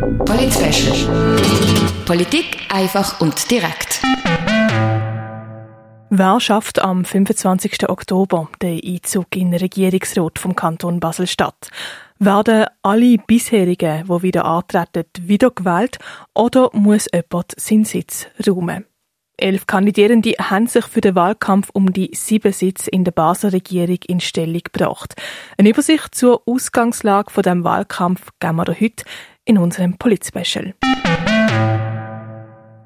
Polit Politik einfach und direkt. Wer schafft am 25. Oktober den Einzug in den Regierungsrat vom Kanton Basel-Stadt? Werden alle bisherigen, die wieder antreten, wiedergewählt oder muss jemand seinen Sitz räumen? Elf Kandidierende haben sich für den Wahlkampf um die sieben Sitze in der Basler Regierung in Stellung gebracht. Eine Übersicht zur Ausgangslage von dem Wahlkampf geben wir heute in unserem Polit-Special.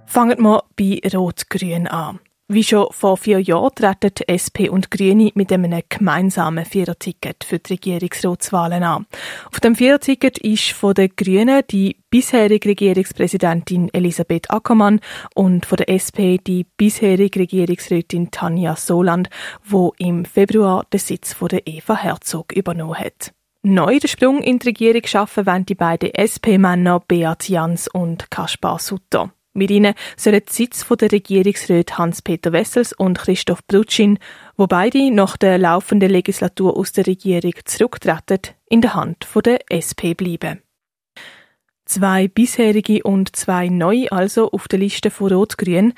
Fangen wir bei Rot-Grün an. Wie schon vor vier Jahren treten SP und Grüne mit einem gemeinsamen Viererticket für die Regierungsratswahlen an. Auf dem Viererticket ist von den Grünen die bisherige Regierungspräsidentin Elisabeth Ackermann und von der SP die bisherige Regierungsrätin Tanja Soland, wo im Februar den Sitz von der Eva Herzog übernommen hat. Neu den Sprung in die Regierung schaffen wollen die beiden SP-Männer Beat Jans und Kaspar Sutter. Mit ihnen sollen die Sitz der Regierungsräte Hans-Peter Wessels und Christoph Brutschin, wo beide nach der laufenden Legislatur aus der Regierung zurücktreten, in der Hand der SP bleiben. Zwei bisherige und zwei neue also auf der Liste von Rot-Grün.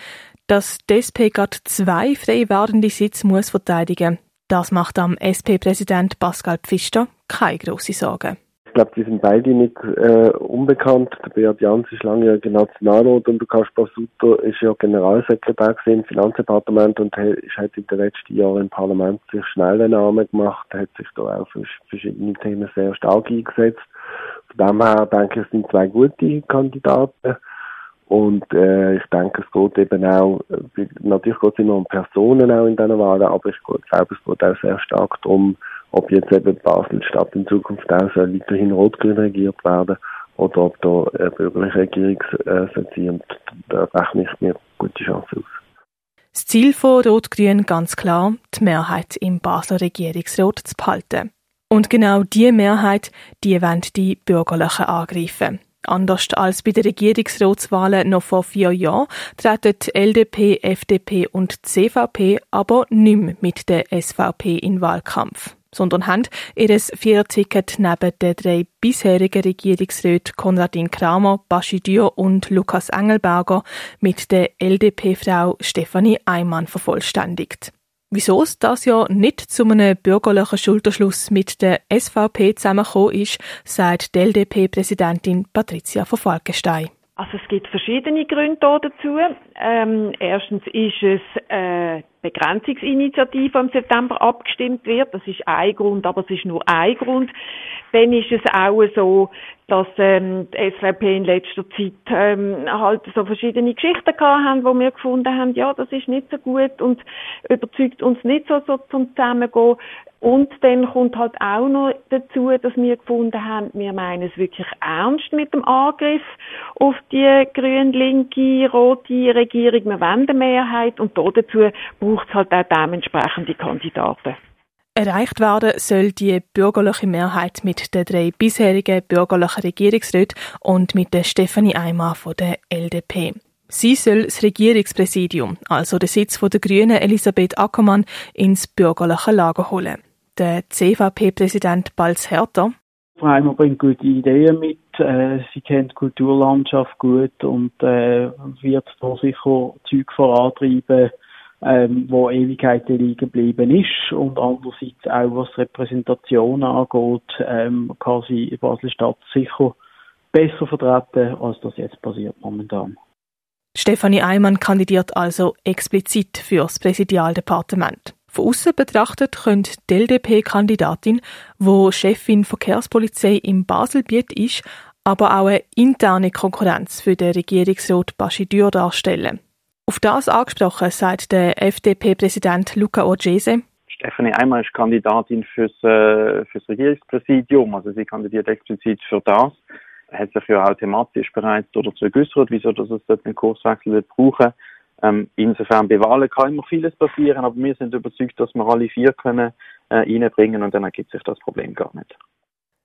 Dass die SP gerade zwei frei werdende Sitze muss verteidigen, das macht am SP-Präsident Pascal Pfister keine grosse Sorgen. Ich glaube, die sind beide nicht äh, unbekannt. Der Beat Jans ist langjähriger Nationalrat und der Kaspar Sutter ist ja Generalsekretär im Finanzdepartement und halt in den letzten Jahren im Parlament sich schnell einen Namen gemacht, hat sich da auch für verschiedene Themen sehr stark eingesetzt. Von dem her denke ich, es sind zwei gute Kandidaten. Und äh, ich denke, es geht eben auch, äh, natürlich geht es immer um Personen auch in diesen Wahlen, aber ich glaube, es geht auch sehr stark darum, ob jetzt eben Basel-Stadt in Zukunft auch soll weiterhin rot-grün regiert werden oder ob da eine bürgerliche Regierung äh, und da rechne ich mir gute Chancen aus. Das Ziel von Rot-Grün ganz klar, die Mehrheit im Basler Regierungsrat zu behalten. Und genau diese Mehrheit, die wollen die Bürgerlichen angreifen. Anders als bei den Regierungsratswahlen noch vor vier Jahren treten LDP, FDP und CVP aber nicht mehr mit der SVP in Wahlkampf sondern haben ihr Viererticket neben den drei bisherigen Regierungsräten Konradin Kramer, Baschi Dürr und Lukas Engelberger mit der LDP-Frau Stefanie Eimann vervollständigt. Wieso es das ja nicht zu einem bürgerlichen Schulterschluss mit der SVP zusammengekommen ist, sagt die LDP-Präsidentin Patricia von Falkenstein. Also es gibt verschiedene Gründe dazu. Ähm, erstens ist es äh, Begrenzungsinitiative die im September abgestimmt wird. Das ist ein Grund, aber es ist nur ein Grund. Dann ist es auch so, dass ähm, die SVP in letzter Zeit ähm, halt so verschiedene Geschichten gehabt haben, wo wir gefunden haben, ja, das ist nicht so gut und überzeugt uns nicht so, so zum Zusammengehen. Und dann kommt halt auch noch dazu, dass wir gefunden haben, wir meinen es wirklich ernst mit dem Angriff auf die grün-linke, rote Regierung. Wir wollen eine Mehrheit und dazu braucht es halt auch dementsprechende Kandidaten. Erreicht werden soll die bürgerliche Mehrheit mit den drei bisherigen bürgerlichen Regierungsräten und mit der Stefanie Eimer von der LDP. Sie soll das Regierungspräsidium, also den Sitz der Grünen Elisabeth Ackermann, ins bürgerliche Lager holen der CVP-Präsident Balz Herter. Frau Heimer bringt gute Ideen mit. Äh, sie kennt die Kulturlandschaft gut und äh, wird da sicher Zeug vorantreiben, ähm, wo Ewigkeiten liegen geblieben ist. Und andererseits auch was Repräsentation angeht, ähm, kann sie Basel-Stadt sicher besser vertreten, als das jetzt passiert momentan. Stefanie Eimann kandidiert also explizit fürs Präsidialdepartement. Von außen betrachtet könnte die LDP-Kandidatin, wo Chefin Verkehrspolizei im Baselbiet ist, aber auch eine interne Konkurrenz für den Regierungsrat Bashir darstellen. Auf das angesprochen sagt der FDP-Präsident Luca Orgese. Stefanie Eimer ist Kandidatin fürs, äh, fürs Regierungspräsidium, also sie kandidiert explizit für das. Hat sich ja auch thematisch bereits dazu geäußert, wieso dass es den Kurswechsel brauchen ähm, insofern bei Wahlen kann immer vieles passieren, aber wir sind überzeugt, dass wir alle vier können äh, reinbringen und dann ergibt sich das Problem gar nicht.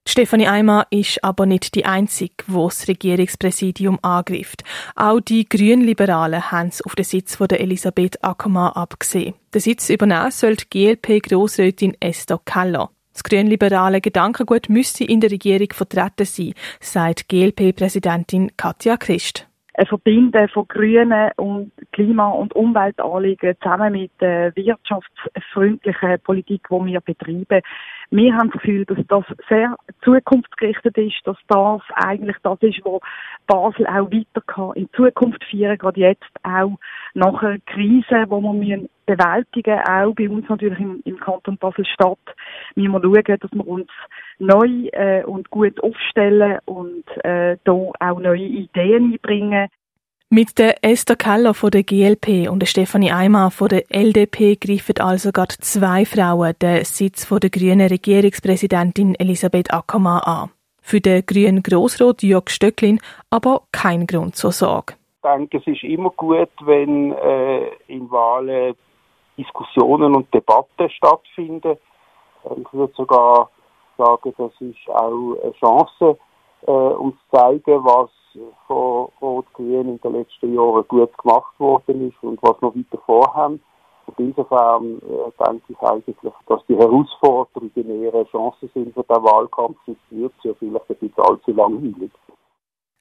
Stefanie Eimer ist aber nicht die Einzige, wo das Regierungspräsidium angreift. Auch die Grünliberalen haben es auf den Sitz von der Elisabeth Ackermann abgesehen. Den Sitz übernehmen soll die GLP-Grossrätin Esther Keller. Das grünliberale Gedankengut müsste in der Regierung vertreten sein, sagt GLP-Präsidentin Katja Christ ein Verbinden von grünen und Klima- und Umweltanliegen zusammen mit der wirtschaftsfreundlichen Politik, die wir betreiben. Wir haben das Gefühl, dass das sehr zukunftsgerichtet ist, dass das eigentlich das ist, wo Basel auch weiter kann in Zukunft führen, gerade jetzt auch nach einer Krise, die wir müssen bewältigen auch bei uns natürlich im, im Kanton Basel-Stadt, müssen wir schauen, dass wir uns neu äh, und gut aufstellen und äh, da auch neue Ideen einbringen. Mit der Esther Keller von der GLP und der Stefanie Eimer von der LDP greifen also gerade zwei Frauen den Sitz von der grünen Regierungspräsidentin Elisabeth Ackermann an. Für den grünen Grossrat Jörg Stöcklin aber kein Grund zur Sorge. Ich denke, es ist immer gut, wenn äh, in Wahlen Diskussionen und Debatten stattfinden. Ich würde sogar sagen, das ist auch eine Chance, äh, zu zeigen, was von Rot-Grün in den letzten Jahren gut gemacht worden ist und was wir weiter vorhaben. Und insofern äh, denke ich eigentlich, dass die Herausforderungen eher eine Chance sind für den Wahlkampf. Es wird ja vielleicht ein bisschen allzu langweilig.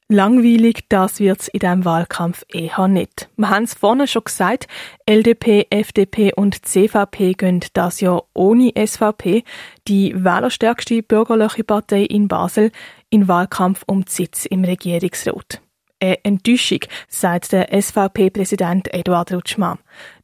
Langweilig, das wird's in diesem Wahlkampf eher nicht. Wir haben es vorne schon gesagt, LDP, FDP und CVP gehen das Jahr ohne SVP, die wählerstärkste bürgerliche Partei in Basel, in Wahlkampf um die Sitz im Regierungsrat. Eine Enttäuschung, sagt der SVP-Präsident Eduard Rutschmann.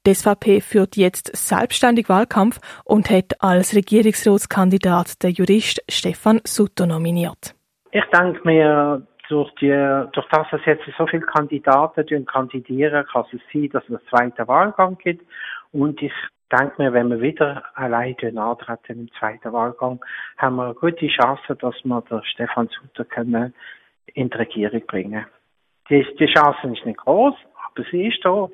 Die SVP führt jetzt selbstständig Wahlkampf und hat als Regierungsratskandidat den Jurist Stefan Sutter nominiert. Ich denke mir, durch, die, durch das, dass jetzt so viele Kandidaten kandidieren, kann es sein, dass es einen zweiten Wahlgang gibt. Und ich denke mir, wenn wir wieder allein antreten im zweiten Wahlgang, haben wir eine gute Chance, dass wir den Stefan Sutter können in die Regierung bringen die, die Chance ist nicht groß, aber sie ist da.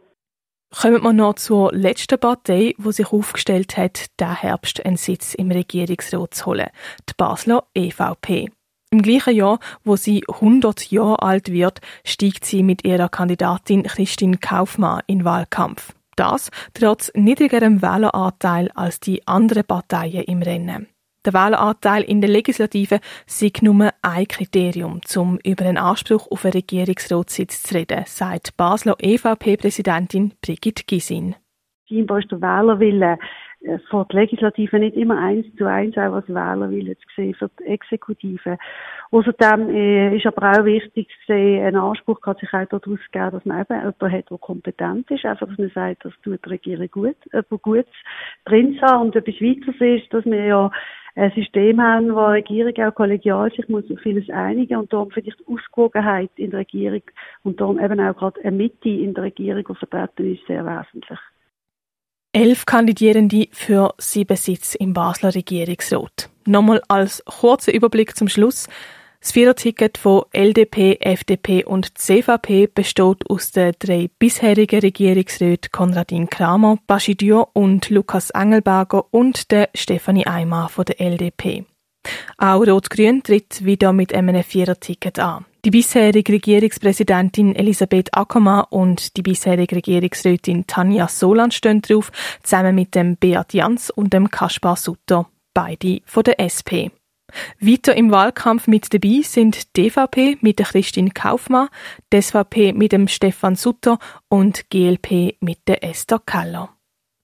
Kommen wir noch zur letzten Partei, die sich aufgestellt hat, diesen Herbst einen Sitz im Regierungsrat zu holen, die Basler EVP. Im gleichen Jahr, wo sie 100 Jahre alt wird, stiegt sie mit ihrer Kandidatin Christine Kaufmann in Wahlkampf. Das trotz niedrigerem Wähleranteil als die anderen Parteien im Rennen. Der Wähleranteil in der Legislative sei nur ein Kriterium, um über einen Anspruch auf einen Regierungsratssitz zu reden, sagt Basler EVP-Präsidentin Brigitte Gisin. Scheinbar ist der Wählerwille äh, von der Legislative nicht immer eins zu eins auch als Wählerwille zu sehen für die Exekutive. Außerdem äh, ist aber auch wichtig zu sehen, ein Anspruch kann sich auch daraus geben, dass man eben jemanden hat, der kompetent ist, einfach, dass man sagt, das tut die Regierung gut, jemand Gutes drin sein. Und etwas weiteres ist, dass wir ja ein System haben, wo die Regierung auch kollegial sich muss auf vieles einigen und darum die Ausgewogenheit in der Regierung und darum eben auch gerade eine Mitte in der Regierung, die vertreten ist, sehr wesentlich. Elf Kandidierende für sieben Sitze im Basler Regierungsrat. Nochmal als kurzer Überblick zum Schluss. Das Viererticket von LDP, FDP und CVP besteht aus den drei bisherigen Regierungsräten Konradin Kramer, Baschidio und Lukas Engelberger und der Stefanie Eimer von der LDP. Auch Rot-Grün tritt wieder mit einem Viererticket an. Die bisherige Regierungspräsidentin Elisabeth Ackermann und die bisherige Regierungsrätin Tanja Solan stehen drauf, zusammen mit dem Beat Jans und dem Kaspar Sutter, beide von der SP. Weiter im Wahlkampf mit dabei sind die DVP mit der Christine Kaufmann, die SVP mit dem Stefan Sutter und GLP mit der Esther Keller.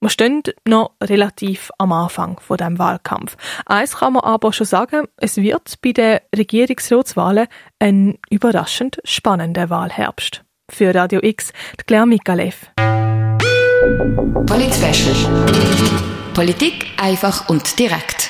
Wir stehen noch relativ am Anfang von dem Wahlkampf. Eins kann man aber schon sagen, es wird bei den Regierungsratswahlen ein überraschend spannender Wahlherbst. Für Radio X, die Claire Mikalev. Polit Politik einfach und direkt.